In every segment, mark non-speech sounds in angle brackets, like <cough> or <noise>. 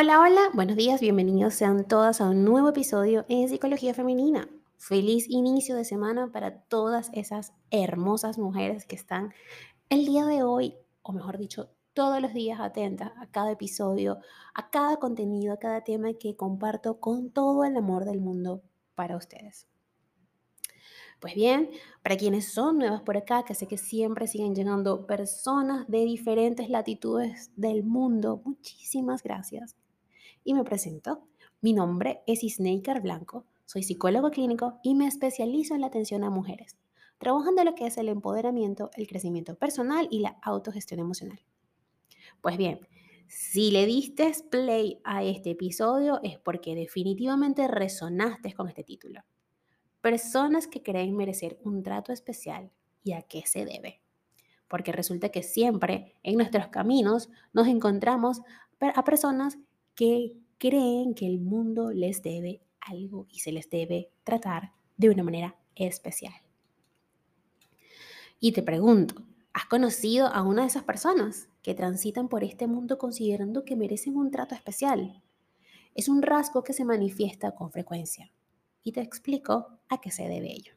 Hola, hola, buenos días, bienvenidos sean todas a un nuevo episodio en Psicología Femenina. Feliz inicio de semana para todas esas hermosas mujeres que están el día de hoy, o mejor dicho, todos los días atentas a cada episodio, a cada contenido, a cada tema que comparto con todo el amor del mundo para ustedes. Pues bien, para quienes son nuevas por acá, que sé que siempre siguen llegando personas de diferentes latitudes del mundo, muchísimas gracias. Y me presento. Mi nombre es Isneikar Blanco, soy psicólogo clínico y me especializo en la atención a mujeres, trabajando en lo que es el empoderamiento, el crecimiento personal y la autogestión emocional. Pues bien, si le diste play a este episodio es porque definitivamente resonaste con este título. Personas que creen merecer un trato especial y a qué se debe. Porque resulta que siempre en nuestros caminos nos encontramos a personas que creen que el mundo les debe algo y se les debe tratar de una manera especial. Y te pregunto, ¿has conocido a una de esas personas que transitan por este mundo considerando que merecen un trato especial? Es un rasgo que se manifiesta con frecuencia y te explico a qué se debe ello.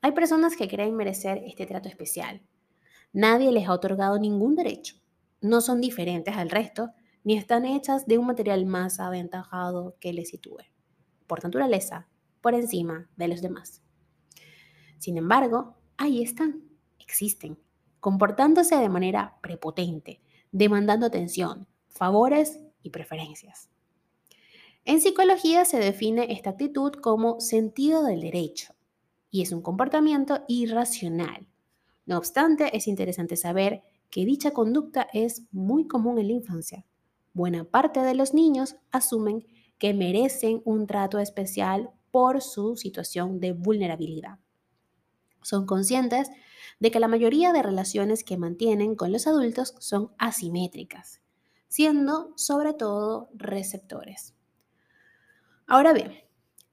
Hay personas que creen merecer este trato especial. Nadie les ha otorgado ningún derecho. No son diferentes al resto, ni están hechas de un material más aventajado que les sitúe, por naturaleza, por encima de los demás. Sin embargo, ahí están, existen, comportándose de manera prepotente, demandando atención, favores y preferencias. En psicología se define esta actitud como sentido del derecho y es un comportamiento irracional. No obstante, es interesante saber que dicha conducta es muy común en la infancia. Buena parte de los niños asumen que merecen un trato especial por su situación de vulnerabilidad. Son conscientes de que la mayoría de relaciones que mantienen con los adultos son asimétricas, siendo sobre todo receptores. Ahora bien,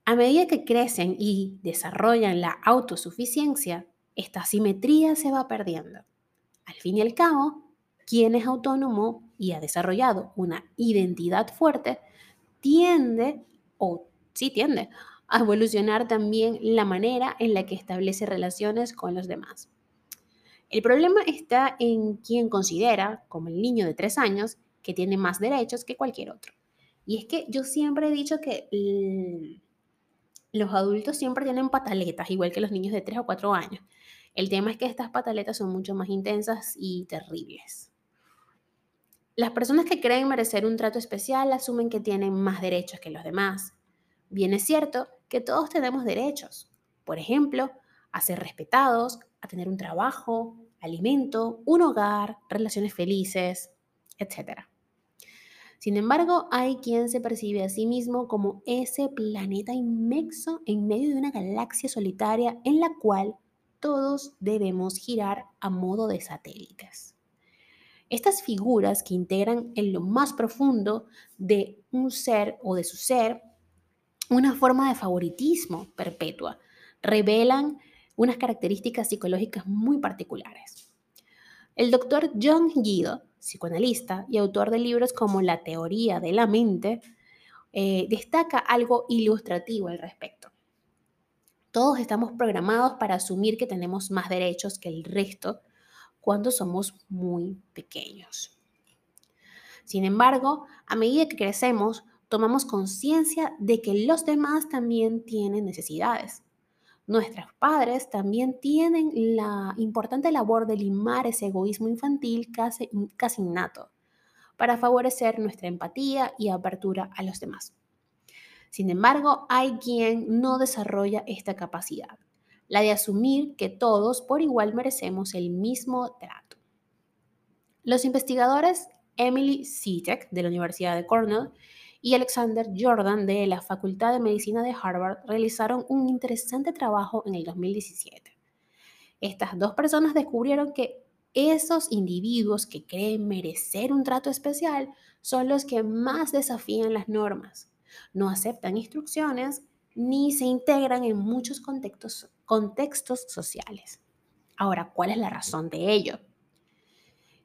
a medida que crecen y desarrollan la autosuficiencia, esta simetría se va perdiendo. Al fin y al cabo, quien es autónomo y ha desarrollado una identidad fuerte, tiende, o sí tiende, a evolucionar también la manera en la que establece relaciones con los demás. El problema está en quien considera, como el niño de tres años, que tiene más derechos que cualquier otro. Y es que yo siempre he dicho que los adultos siempre tienen pataletas, igual que los niños de 3 o 4 años. El tema es que estas pataletas son mucho más intensas y terribles. Las personas que creen merecer un trato especial asumen que tienen más derechos que los demás. Bien es cierto que todos tenemos derechos. Por ejemplo, a ser respetados, a tener un trabajo, alimento, un hogar, relaciones felices, etc. Sin embargo, hay quien se percibe a sí mismo como ese planeta inmenso en medio de una galaxia solitaria en la cual todos debemos girar a modo de satélites. Estas figuras que integran en lo más profundo de un ser o de su ser una forma de favoritismo perpetua revelan unas características psicológicas muy particulares. El doctor John Guido psicoanalista y autor de libros como La teoría de la mente, eh, destaca algo ilustrativo al respecto. Todos estamos programados para asumir que tenemos más derechos que el resto cuando somos muy pequeños. Sin embargo, a medida que crecemos, tomamos conciencia de que los demás también tienen necesidades Nuestros padres también tienen la importante labor de limar ese egoísmo infantil casi, casi innato para favorecer nuestra empatía y apertura a los demás. Sin embargo, hay quien no desarrolla esta capacidad, la de asumir que todos por igual merecemos el mismo trato. Los investigadores Emily Sitek de la Universidad de Cornell y Alexander Jordan de la Facultad de Medicina de Harvard realizaron un interesante trabajo en el 2017. Estas dos personas descubrieron que esos individuos que creen merecer un trato especial son los que más desafían las normas, no aceptan instrucciones ni se integran en muchos contextos, contextos sociales. Ahora, ¿cuál es la razón de ello?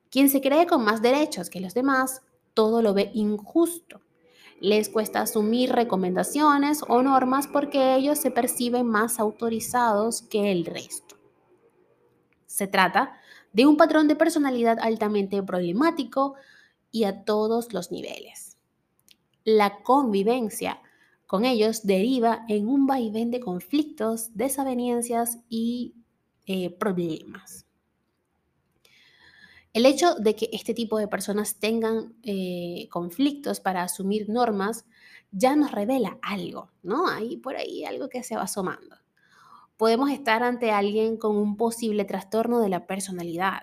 Quien se cree con más derechos que los demás todo lo ve injusto. Les cuesta asumir recomendaciones o normas porque ellos se perciben más autorizados que el resto. Se trata de un patrón de personalidad altamente problemático y a todos los niveles. La convivencia con ellos deriva en un vaivén de conflictos, desavenencias y eh, problemas. El hecho de que este tipo de personas tengan eh, conflictos para asumir normas ya nos revela algo, ¿no? Hay por ahí algo que se va asomando. Podemos estar ante alguien con un posible trastorno de la personalidad.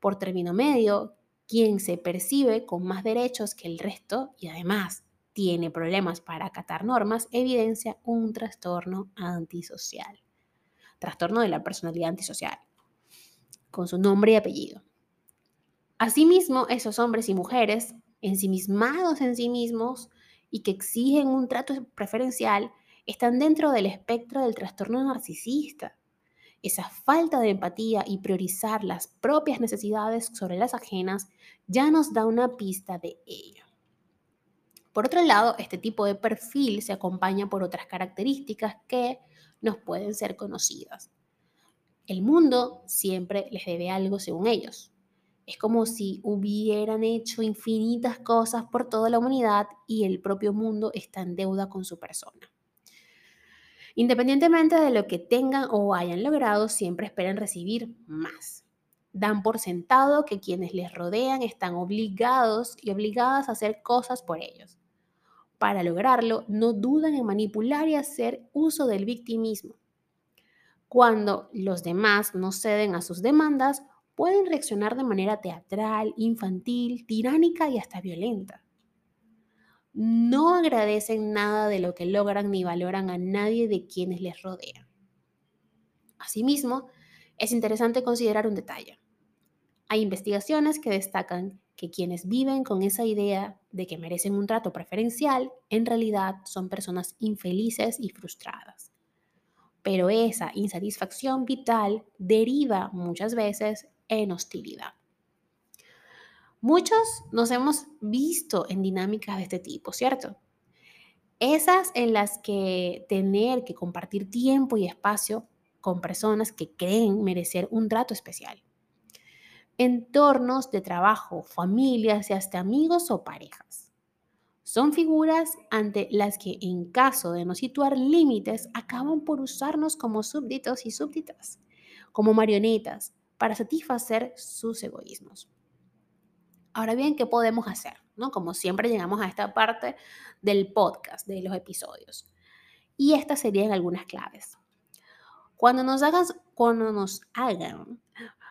Por término medio, quien se percibe con más derechos que el resto y además tiene problemas para acatar normas, evidencia un trastorno antisocial. Trastorno de la personalidad antisocial, con su nombre y apellido. Asimismo, esos hombres y mujeres, ensimismados en sí mismos y que exigen un trato preferencial, están dentro del espectro del trastorno narcisista. Esa falta de empatía y priorizar las propias necesidades sobre las ajenas ya nos da una pista de ello. Por otro lado, este tipo de perfil se acompaña por otras características que nos pueden ser conocidas. El mundo siempre les debe algo según ellos. Es como si hubieran hecho infinitas cosas por toda la humanidad y el propio mundo está en deuda con su persona. Independientemente de lo que tengan o hayan logrado, siempre esperan recibir más. Dan por sentado que quienes les rodean están obligados y obligadas a hacer cosas por ellos. Para lograrlo, no dudan en manipular y hacer uso del victimismo. Cuando los demás no ceden a sus demandas, pueden reaccionar de manera teatral, infantil, tiránica y hasta violenta. No agradecen nada de lo que logran ni valoran a nadie de quienes les rodean. Asimismo, es interesante considerar un detalle. Hay investigaciones que destacan que quienes viven con esa idea de que merecen un trato preferencial, en realidad son personas infelices y frustradas. Pero esa insatisfacción vital deriva muchas veces en hostilidad. Muchos nos hemos visto en dinámicas de este tipo, ¿cierto? Esas en las que tener que compartir tiempo y espacio con personas que creen merecer un trato especial. Entornos de trabajo, familias y hasta amigos o parejas. Son figuras ante las que en caso de no situar límites acaban por usarnos como súbditos y súbditas, como marionetas, para satisfacer sus egoísmos. Ahora bien, ¿qué podemos hacer? ¿No? Como siempre llegamos a esta parte del podcast, de los episodios. Y estas serían algunas claves. Cuando nos, hagas, cuando nos hagan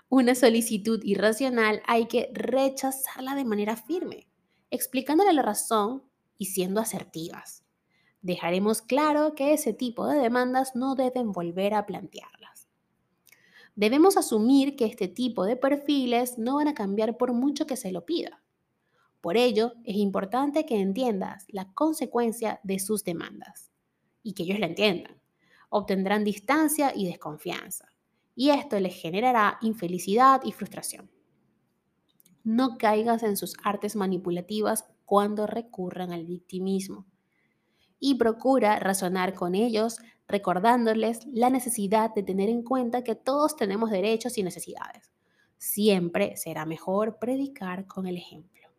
una solicitud irracional, hay que rechazarla de manera firme, explicándole la razón y siendo asertivas. Dejaremos claro que ese tipo de demandas no deben volver a plantear debemos asumir que este tipo de perfiles no van a cambiar por mucho que se lo pida. Por ello, es importante que entiendas la consecuencia de sus demandas y que ellos la entiendan. Obtendrán distancia y desconfianza, y esto les generará infelicidad y frustración. No caigas en sus artes manipulativas cuando recurran al victimismo y procura razonar con ellos recordándoles la necesidad de tener en cuenta que todos tenemos derechos y necesidades. Siempre será mejor predicar con el ejemplo.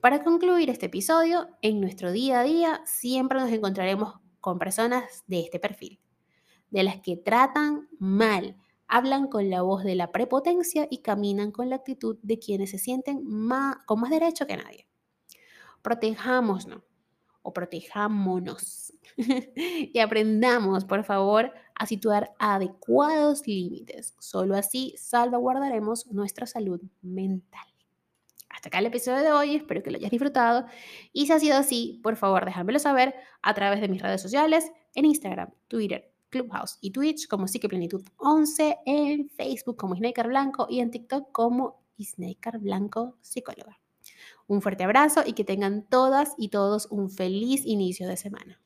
Para concluir este episodio, en nuestro día a día siempre nos encontraremos con personas de este perfil, de las que tratan mal, hablan con la voz de la prepotencia y caminan con la actitud de quienes se sienten con más derecho que nadie. Protejámonos, o protejámonos <laughs> y aprendamos, por favor, a situar adecuados límites. Solo así salvaguardaremos nuestra salud mental. Hasta acá el episodio de hoy, espero que lo hayas disfrutado y si ha sido así, por favor déjamelo saber a través de mis redes sociales en Instagram, Twitter, Clubhouse y Twitch como Psiqueplenitud 11, en Facebook como Snaker Blanco y en TikTok como Snaker Blanco Psicóloga. Un fuerte abrazo y que tengan todas y todos un feliz inicio de semana.